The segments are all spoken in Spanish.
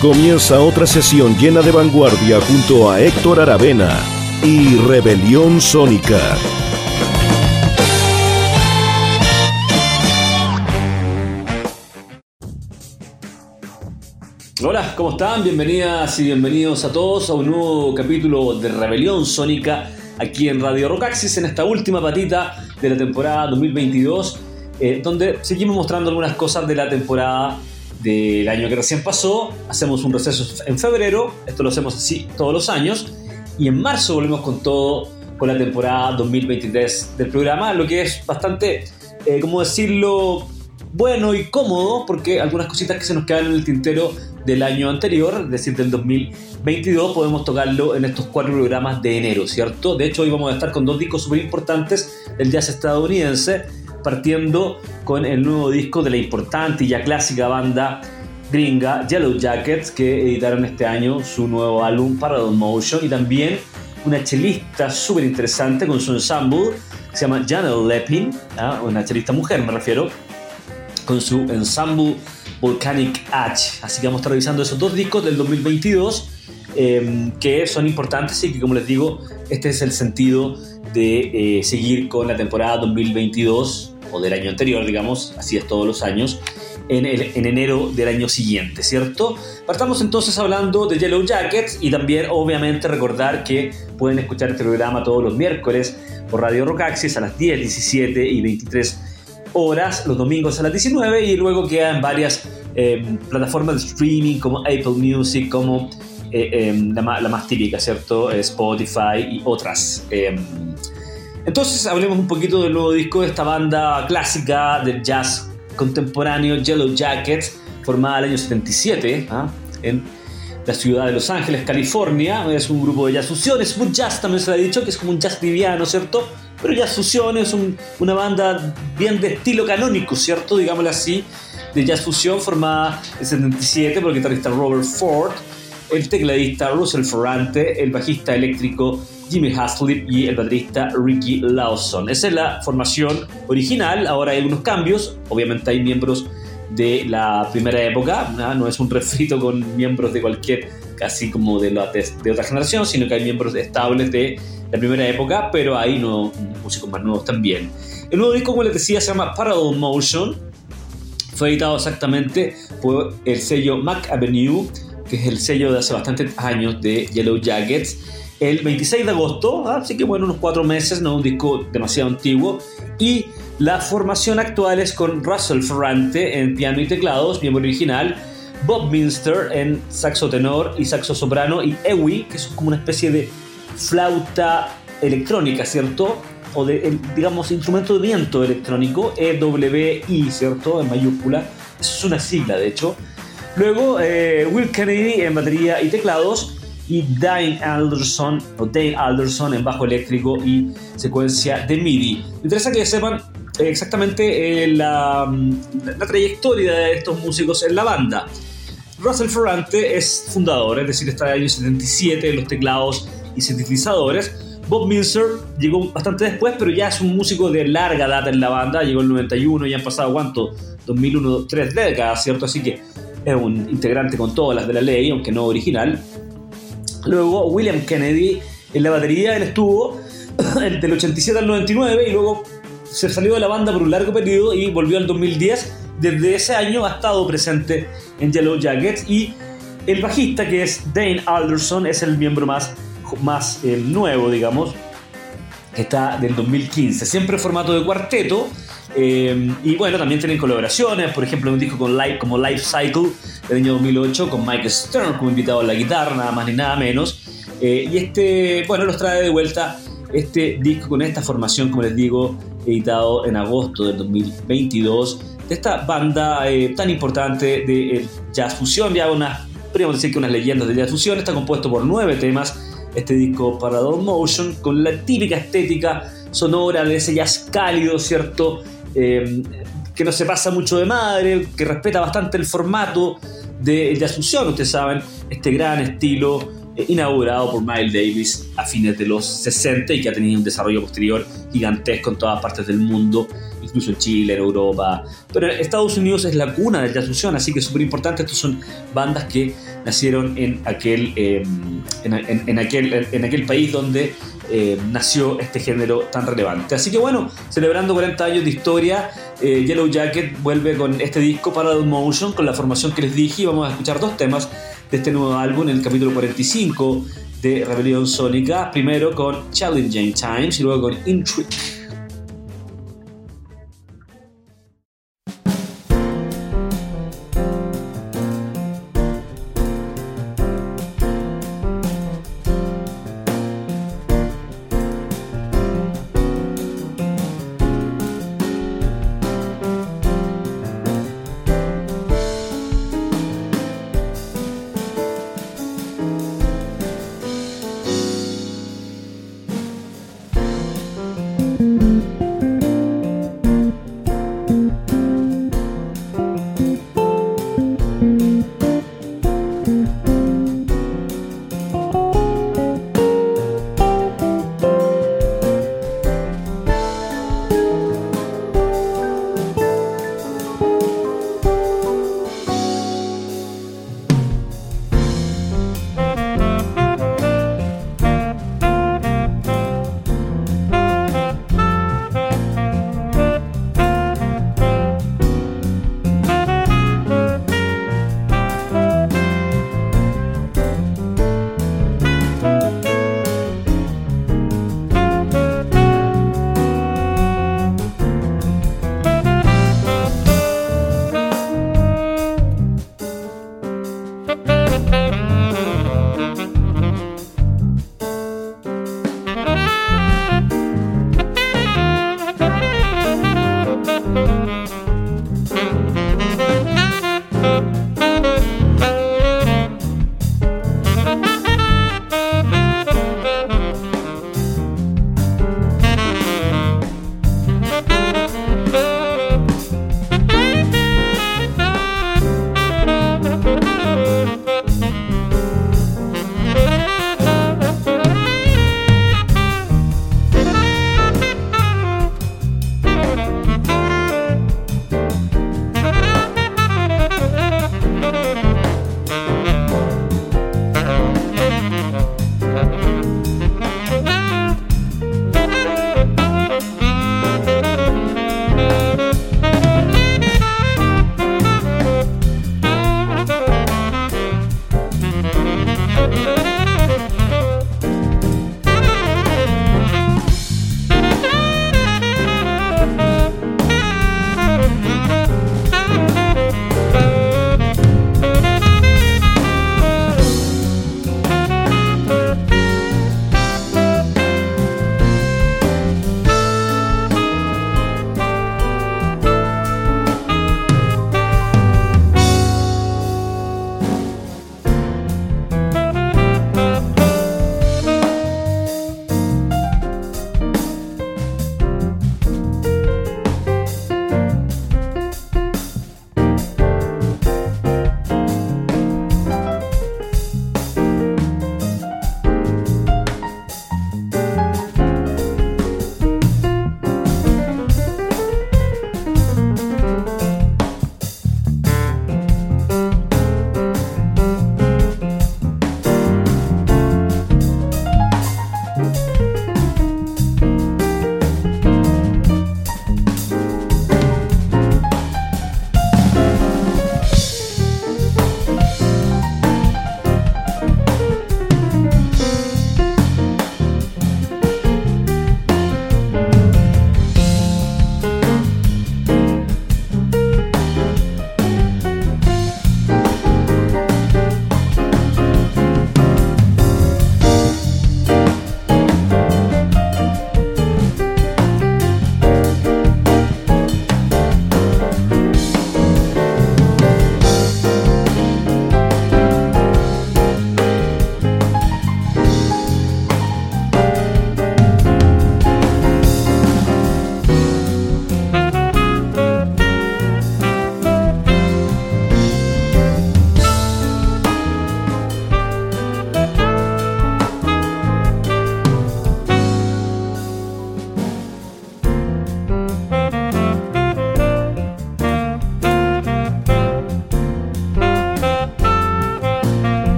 Comienza otra sesión llena de vanguardia junto a Héctor Aravena y Rebelión Sónica. Hola, ¿cómo están? Bienvenidas y bienvenidos a todos a un nuevo capítulo de Rebelión Sónica aquí en Radio Rocaxis en esta última patita de la temporada 2022 eh, donde seguimos mostrando algunas cosas de la temporada del año que recién pasó. Hacemos un receso en febrero, esto lo hacemos así todos los años, y en marzo volvemos con todo, con la temporada 2023 del programa, lo que es bastante, eh, como decirlo, bueno y cómodo, porque algunas cositas que se nos quedan en el tintero del año anterior, es decir, del 2022, podemos tocarlo en estos cuatro programas de enero, ¿cierto? De hecho, hoy vamos a estar con dos discos súper importantes del jazz estadounidense partiendo con el nuevo disco de la importante y ya clásica banda gringa Yellow Jackets que editaron este año su nuevo álbum Parallel Motion y también una chelista súper interesante con su ensemble que se llama Janelle Lepin, ¿ah? una chelista mujer me refiero, con su ensemble Volcanic Ash. Así que vamos a estar revisando esos dos discos del 2022 em, que son importantes y que como les digo, este es el sentido de eh, seguir con la temporada 2022 o del año anterior, digamos, así es todos los años, en, en, enero del año siguiente, ¿cierto? Partamos entonces hablando de Yellow Jackets y también obviamente recordar que pueden escuchar este programa todos los miércoles por Radio Rocaxis a las 10, 17 y 23 horas, los domingos a las 19 y luego queda en varias eh, plataformas de streaming como Apple Music, como eh, em, la, más típica, ¿cierto? Spotify y otras. Entonces hablemos un poquito del nuevo disco de esta banda clásica del jazz contemporáneo, Yellow Jackets, formada en el año 77 ¿ah? en la ciudad de Los Ángeles, California. Es un grupo de jazz fusión, es muy jazz también se le ha dicho, que es como un jazz liviano, ¿cierto? Pero jazz fusión es una banda bien de estilo canónico, ¿cierto? Digámoslo así, de jazz fusión formada en 77 por el guitarrista Robert Ford el tecladista Russell Ferrante, el bajista eléctrico Jimmy Haslip y el baterista Ricky Lawson. Esa es la formación original, ahora hay algunos cambios, obviamente hay miembros de la primera época, no es un refrito con miembros de cualquier, casi como de, la, de otra generación, sino que hay miembros estables de la primera época, pero hay no, músicos más nuevos también. El nuevo disco, como les decía, se llama Parallel Motion, fue editado exactamente por el sello Mac Avenue que es el sello de hace bastantes años de Yellow Jackets, el 26 de agosto, así que bueno, unos cuatro meses, no un disco demasiado antiguo, y la formación actual es con Russell Ferrante en piano y teclados, miembro original, Bob Minster en saxo tenor y saxo soprano, y Ewi, que es como una especie de flauta electrónica, ¿cierto? O de, digamos, instrumento de viento electrónico, EWI, ¿cierto? En mayúscula. Es una sigla, de hecho. Luego, eh, Will Kennedy en batería y teclados y Dane Alderson, o Dane Alderson en bajo eléctrico y secuencia de MIDI. Me interesa que sepan exactamente eh, la, la, trayectoria de estos músicos en la banda. Russell Ferrante es fundador, es decir, está en el año 77 en los teclados y sintetizadores. Bob Minster llegó bastante después, pero ya es un músico de larga data en la banda, llegó en el 91 y han pasado cuánto, 2001, tres décadas, ¿cierto? Así que es un integrante con todas las de la ley, aunque no original. Luego William Kennedy en la batería, él estuvo del 87 al 99 y luego se salió de la banda por un largo periodo y volvió al 2010. Desde ese año ha estado presente en Yellow Jackets y el bajista que es Dane Alderson es el miembro más, más eh, nuevo, digamos, que está del 2015. Siempre en formato de cuarteto eh, y bueno, también tienen colaboraciones, por ejemplo, un disco con Life, como Life Cycle del año 2008 con Mike Stern como invitado a la guitarra, nada más ni nada menos. Eh, y este, bueno, los trae de vuelta este disco con esta formación, como les digo, editado en agosto del 2022, de esta banda eh, tan importante de jazz fusión, ya una, podríamos decir que unas leyendas de jazz fusión, está compuesto por nueve temas, este disco para Motion, con la típica estética sonora de ese jazz cálido, ¿cierto? Eh, que no se pasa mucho de madre, que respeta bastante el formato de jazz fusión, ustedes saben, este gran estilo eh, inaugurado por Miles Davis a fines de los 60 y que ha tenido un desarrollo posterior gigantesco en todas partes del mundo, incluso en Chile, en Europa. Pero Estados Unidos es la cuna del jazz fusión, así que es súper importante. Estos son bandas que nacieron en aquel, em, en, aquel, en aquel país donde eh, nació este género tan relevante. Así que bueno, celebrando 40 años de historia, eh, Yellow Jacket vuelve con este disco para Motion, con la formación que les dije, y vamos a escuchar dos temas de este nuevo álbum en el capítulo 45 de Rebelión Sónica, primero con Challenging Times y luego con Intrigue.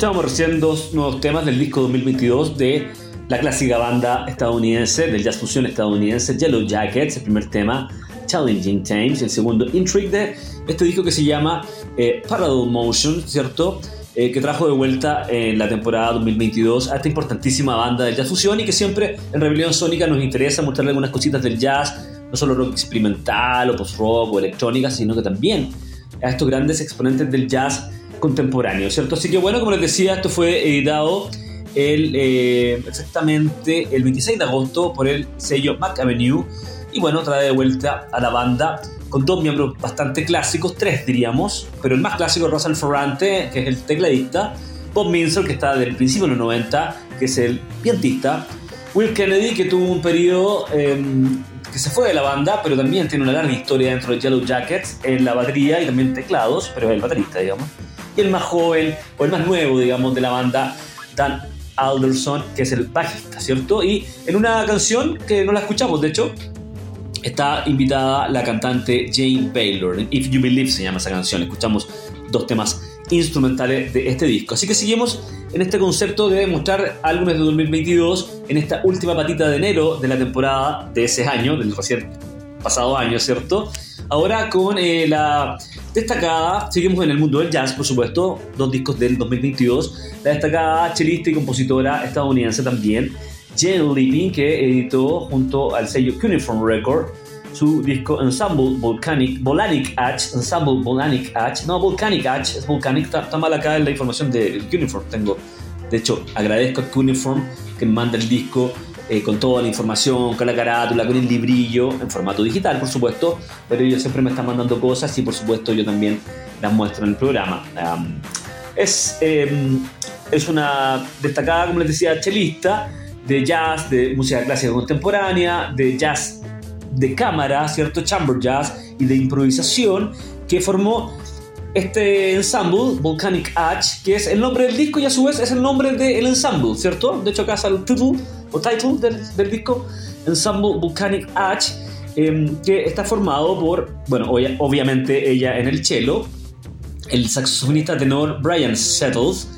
Escuchábamos recién dos nuevos temas del disco 2022 de la clásica banda estadounidense, del jazz fusión estadounidense, Yellow Jackets, el primer tema, Challenging Times, el segundo, Intrigue, de este disco que se llama eh, Parallel Motion, ¿cierto? Eh, que trajo de vuelta en la temporada 2022 a esta importantísima banda del jazz fusión y que siempre en Rebelión Sónica nos interesa mostrarle algunas cositas del jazz, no solo rock experimental o post-rock o electrónica, sino que también a estos grandes exponentes del jazz contemporáneo, ¿cierto? Así que bueno, como les decía, esto fue editado el, eh, exactamente el 26 de agosto por el sello Mac Avenue y bueno, trae de vuelta a la banda con dos miembros bastante clásicos, tres diríamos, pero el más clásico es Russell Ferrante, que es el tecladista, Bob Minster, que está del principio de los 90, que es el pianista, Will Kennedy, que tuvo un periodo em, que se fue de la banda, pero también tiene una larga historia dentro de Yellow Jackets en la batería y también teclados, pero es el baterista, digamos. Y el más joven, o el más nuevo, digamos, de la banda, Dan Alderson, que es el bajista, ¿cierto? Y en una canción que no la escuchamos, de hecho, está invitada la cantante Jane Baylor. If You Believe se llama esa canción. Escuchamos dos temas instrumentales de este disco. Así que seguimos en este concepto de mostrar álbumes de 2022 en esta última patita de enero de la temporada de ese año, del recién pasado año, ¿cierto? Ahora con eh, la destacada, seguimos en el mundo del jazz, por supuesto, dos discos del 2022, la destacada chelista y compositora estadounidense también, Jen Lipping, que editó junto al sello Cuneiform Record su disco Ensemble Volcanic, Volcanic Ash, Ensemble Volcanic Ash, no, Volcanic Ash, es Volcanic, está, mal acá en la información de Cuneiform, tengo, de hecho, agradezco a Cuneiform que manda el disco eh, con toda la información, con la carátula, con el librillo, en formato digital, por supuesto, pero ellos siempre me están mandando cosas y, por supuesto, yo también las muestro en el programa. es, em, es una destacada, como les decía, chelista de jazz, de música clásica contemporánea, de jazz de cámara, ¿cierto? Chamber jazz y de improvisación que formó este ensemble, Volcanic Ash, que es el nombre del disco y a su vez es el nombre del ensemble, ¿cierto? De hecho acá sale el título o title del, disco, Ensemble Volcanic Ash, em, que está formado por, bueno, obviamente ella en el cello, el saxofonista tenor Brian Settles,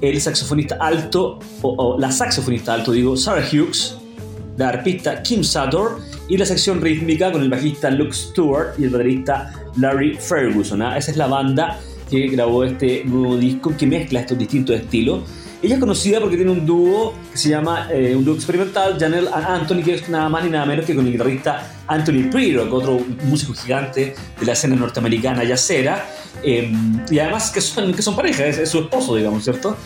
el saxofonista alto, o, la saxofonista alto, digo, Sarah Hughes, la arpista Kim Sator y la sección rítmica con el bajista Luke Stewart y el baterista Larry Ferguson. ¿ah? Esa es la banda que grabó este nuevo disco que mezcla estos distintos estilos. Ella es conocida porque tiene un dúo que se llama, eh, un dúo experimental, Janelle Anthony, que es nada más ni nada menos que con el guitarrista Anthony Prerock, otro músico gigante de la escena norteamericana yacera, em, y además que son, que son pareja, es, es su esposo, digamos, ¿cierto?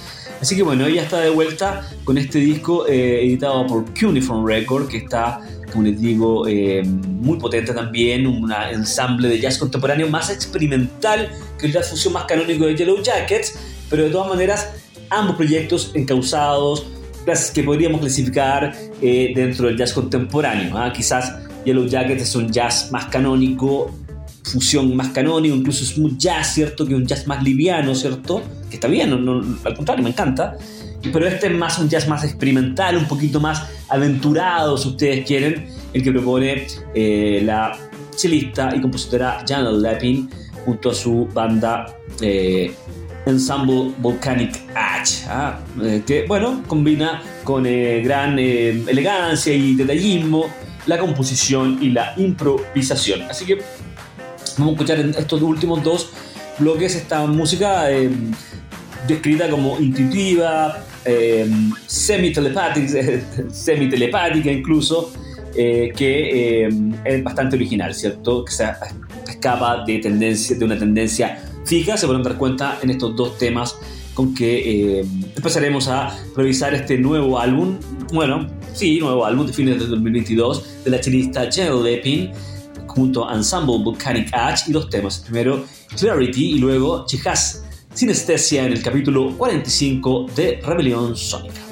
Así que bueno, ella está de vuelta con este disco eh, editado por Cuneiform Record, que está, como les digo, eh, muy potente también, un ensamble de jazz contemporáneo más experimental que el jazz fusión más canónico de Yellow Jackets, pero de todas maneras, ambos proyectos encausados, que podríamos clasificar eh, dentro del jazz contemporáneo. ¿ah? Quizás Yellow Jackets es un jazz más canónico, fusión más canónico, incluso smooth jazz, ¿cierto? Que un jazz más liviano, ¿cierto? Que está bien, al contrario, me encanta. Pero este es más un jazz más experimental, un poquito más aventurado, si ustedes quieren, el que propone eh, la chelista y compositora Janet Lepin junto a su banda eh, Ensemble Volcanic Ash, ¿ah? eh, que bueno, combina con gran elegancia y detallismo la composición y la improvisación. Así que Vamos a escuchar en estos últimos dos bloques esta música eh, descrita como intuitiva, eh, semi-telepática, semi-telepática incluso, eh, que es bastante original, ¿cierto? Que se escapa de, tendencia, de una tendencia fija, se pueden dar cuenta en estos dos temas con que empezaremos a revisar este nuevo álbum, bueno, sí, nuevo álbum de fines de 2022 de la chelista Jill Lepin, junto a Ensemble Volcanic Ash y dos temas. Primero Clarity y luego Chihaz Sinestesia en el capítulo 45 de Rebelión Sónica.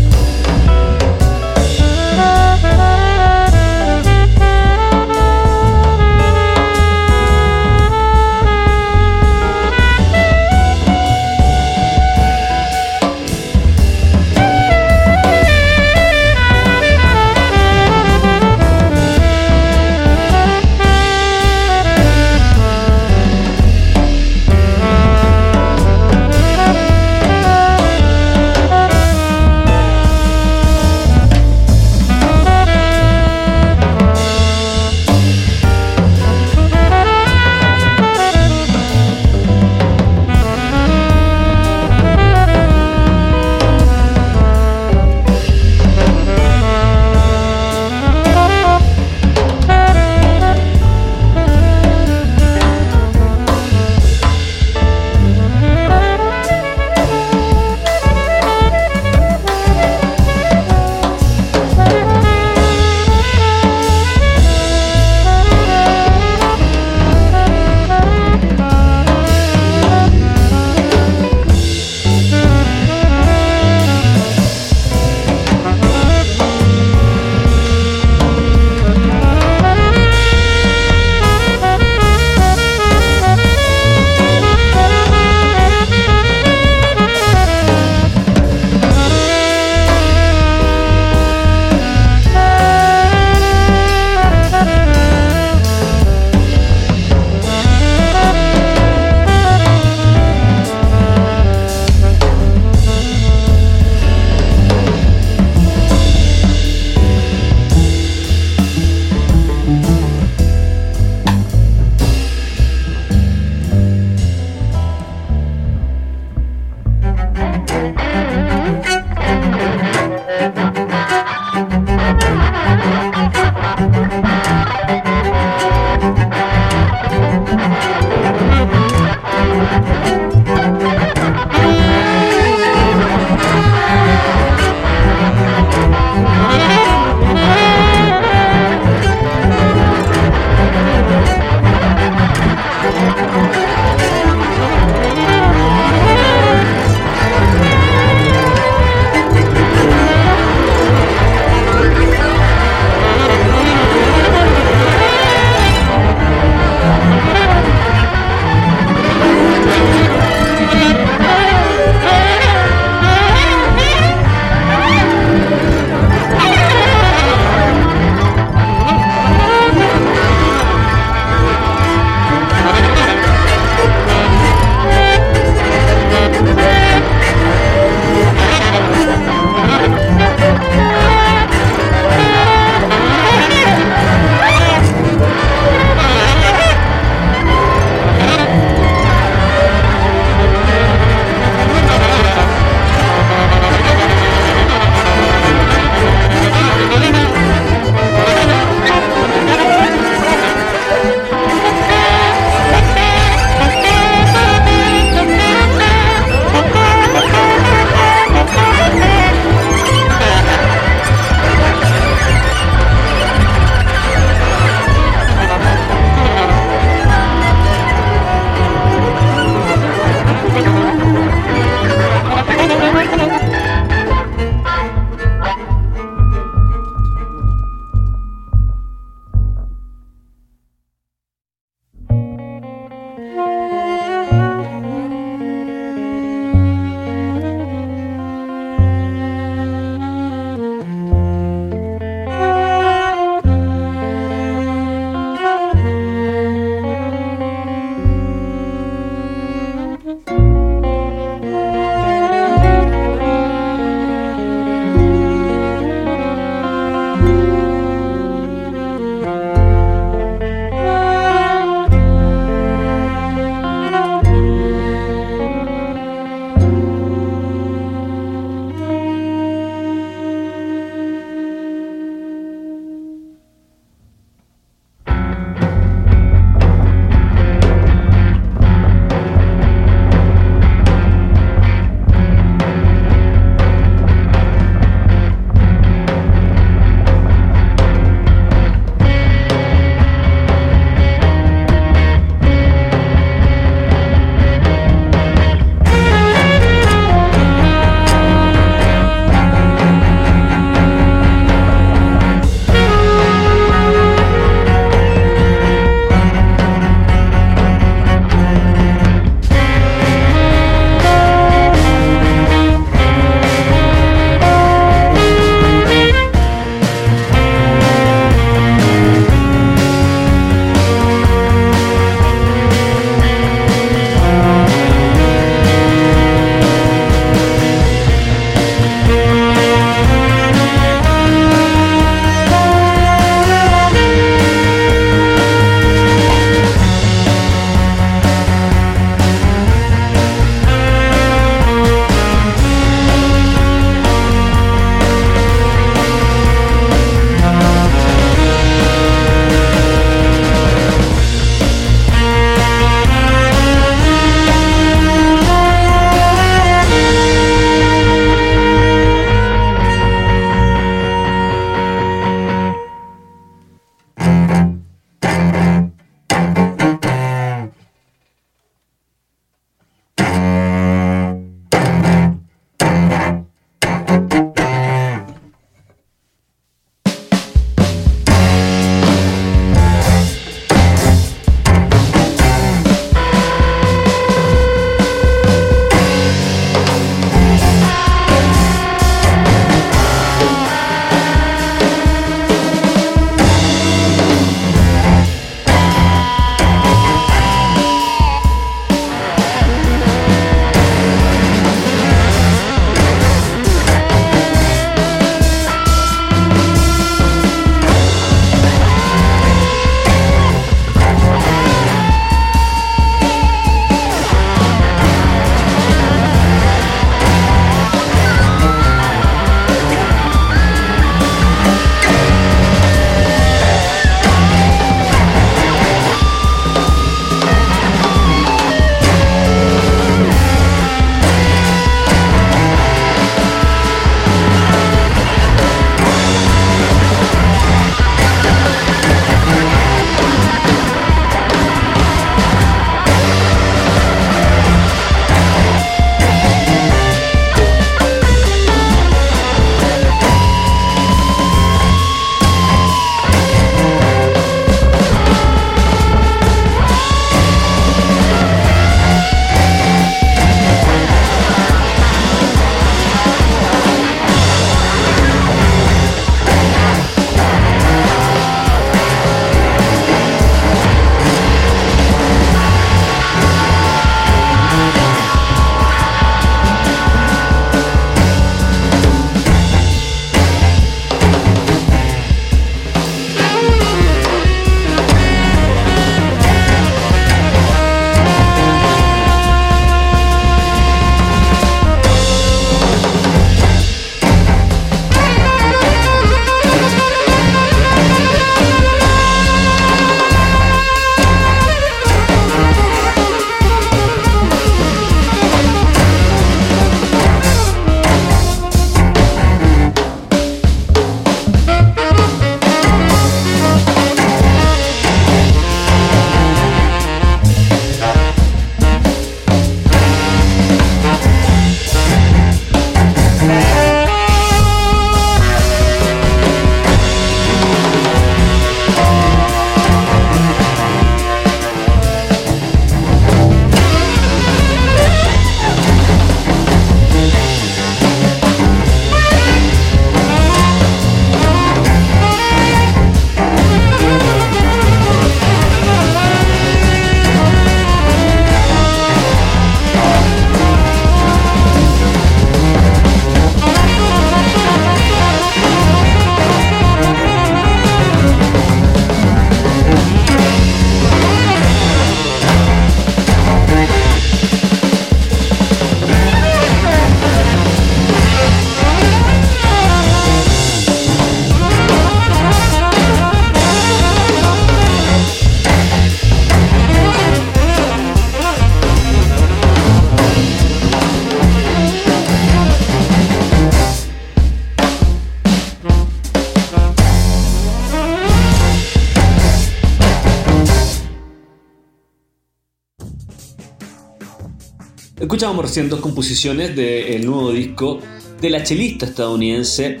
Escuchábamos recién dos composiciones del nuevo disco de la chelista estadounidense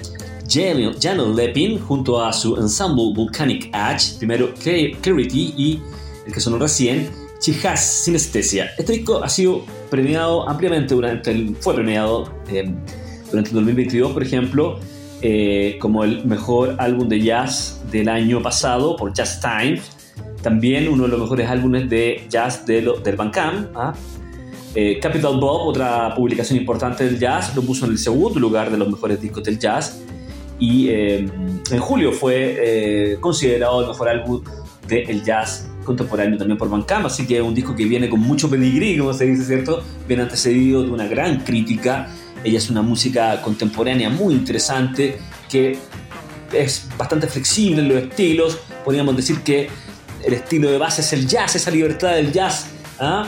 Janet Lepin junto a su ensemble Volcanic Edge, primero Clarity y el que sonó recién, Chihas Sinestesia. Este disco ha sido premiado ampliamente durante el, fue premiado eh, durante el 2022, por ejemplo, eh, como el mejor álbum de jazz del año pasado por Jazz Times. También uno de los mejores álbumes de jazz de del Bandcamp. ¿ah? Eh, Capital Bob, otra publicación importante del jazz, lo puso en el segundo lugar de los mejores discos del jazz. Y en julio fue considerado el mejor álbum del jazz contemporáneo también por Bandcamp, así que es un disco que viene con mucho pedigrí, como se dice, ¿cierto? Viene antecedido de una gran crítica. Ella es una música contemporánea muy interesante que es bastante flexible en los estilos. Podríamos decir que el estilo de base es el jazz, esa libertad del jazz. ¿ah?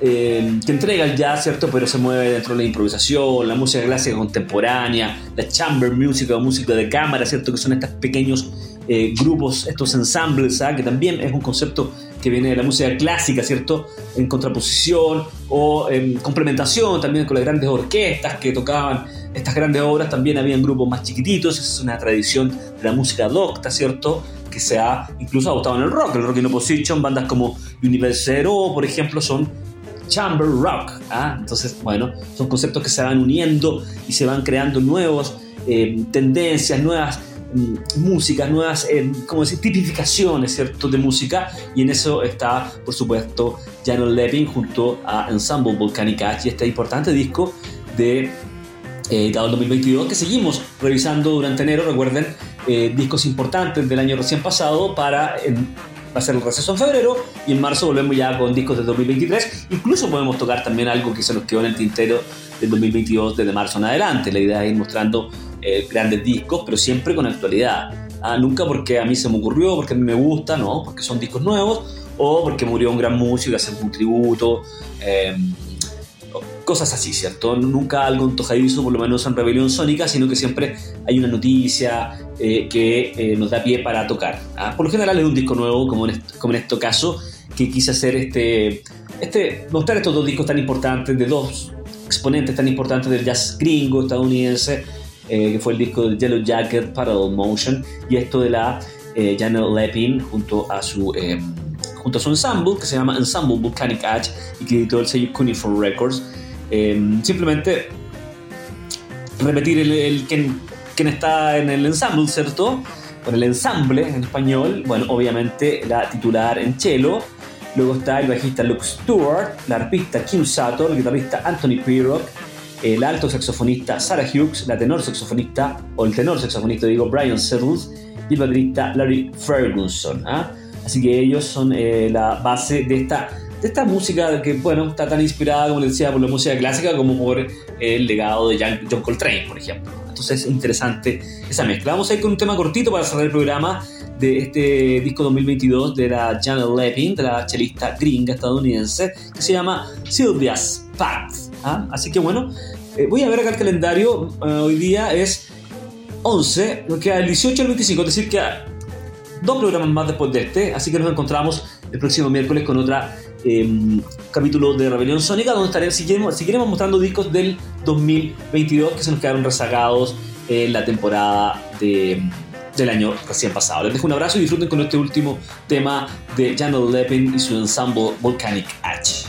Eh, que entrega el jazz, ¿cierto? Pero se mueve dentro de la improvisación, la música clásica contemporánea, la chamber music o música de cámara, ¿cierto? Que son estos pequeños eh, grupos, estos ensambles, ¿ah? que también es un concepto que viene de la música clásica, ¿cierto? En contraposición o en complementación también con las grandes orquestas que tocaban estas grandes obras, también habían grupos más chiquititos, es una tradición de la música docta, ¿cierto? Que se ha incluso adoptado en el rock, el rock in opposition, bandas como Universero, por ejemplo, son chamber rock, ¿ah? Entonces, bueno, son conceptos que se van uniendo y se van creando nuevas eh, tendencias, nuevas Mm, músicas, nuevas, eh, como decir, tipificaciones, ¿cierto?, de música, y en eso está, por supuesto, Janet Levin junto a Ensemble Volcanic y este importante disco de eh, 2022 que seguimos revisando durante enero, recuerden, eh, discos importantes del año recién pasado para... va a ser el receso en febrero y en marzo volvemos ya con discos de 2023. Incluso podemos tocar también algo que se nos quedó en el tintero del 2022 desde marzo en adelante. La idea es ir mostrando eh, grandes discos, pero siempre con actualidad. Ah, nunca porque a mí se me ocurrió, porque a mí me gusta, no, porque son discos nuevos o porque murió un gran músico y hacer un tributo. Em, cosas así, ¿cierto? Nunca algo antojadizo, por lo menos en Rebelión Sónica, sino que siempre hay una noticia eh, que eh, nos da pie para tocar. ¿ah? Por lo general es un disco nuevo, como en, este, como en este caso, que quise hacer este, este, mostrar estos dos discos tan importantes, de dos exponentes tan importantes del jazz gringo estadounidense, eh, que fue el disco de Yellow Jacket, Parallel Motion, y esto de la eh, Janet Lepin junto a su eh, junto a su ensemble, que se llama Ensemble Volcanic Edge, y que editó el sello Cuneiform Records. simplemente repetir el, el quien, está en el ensemble, ¿cierto? Con el ensamble en español, bueno, obviamente la titular en cello, luego está el bajista Luke Stewart, la arpista Kim Sator, el guitarrista Anthony Pirrock, el alto saxofonista Sarah Hughes, la tenor saxofonista, o el tenor saxofonista, digo, Brian Settles, y el baterista Larry Ferguson. ¿ah? Así que ellos son eh, la base de esta, de esta música que, bueno, está tan inspirada, como les decía, por la música clásica como por el legado de John, Coltrane, por ejemplo. Entonces es interesante esa mezcla. Vamos a ir con un tema cortito para cerrar el programa de este disco 2022 de la Janet Levin, de la chelista gringa estadounidense, que se llama Sylvia's Path. ¿ah? Así que bueno, eh, voy a ver acá el calendario. Eh, hoy día es 11, nos queda el 18 al 25, es decir, que dos programas más después de este. Así que nos encontramos el próximo miércoles con otro em, capítulo de Rebelión Sónica, donde estaré, seguiremos, seguiremos mostrando discos del 2022 que se nos quedaron rezagados en la temporada del año recién pasado. Les dejo un abrazo y disfruten con este último tema de Janet Lepin y su ensemble Volcanic H.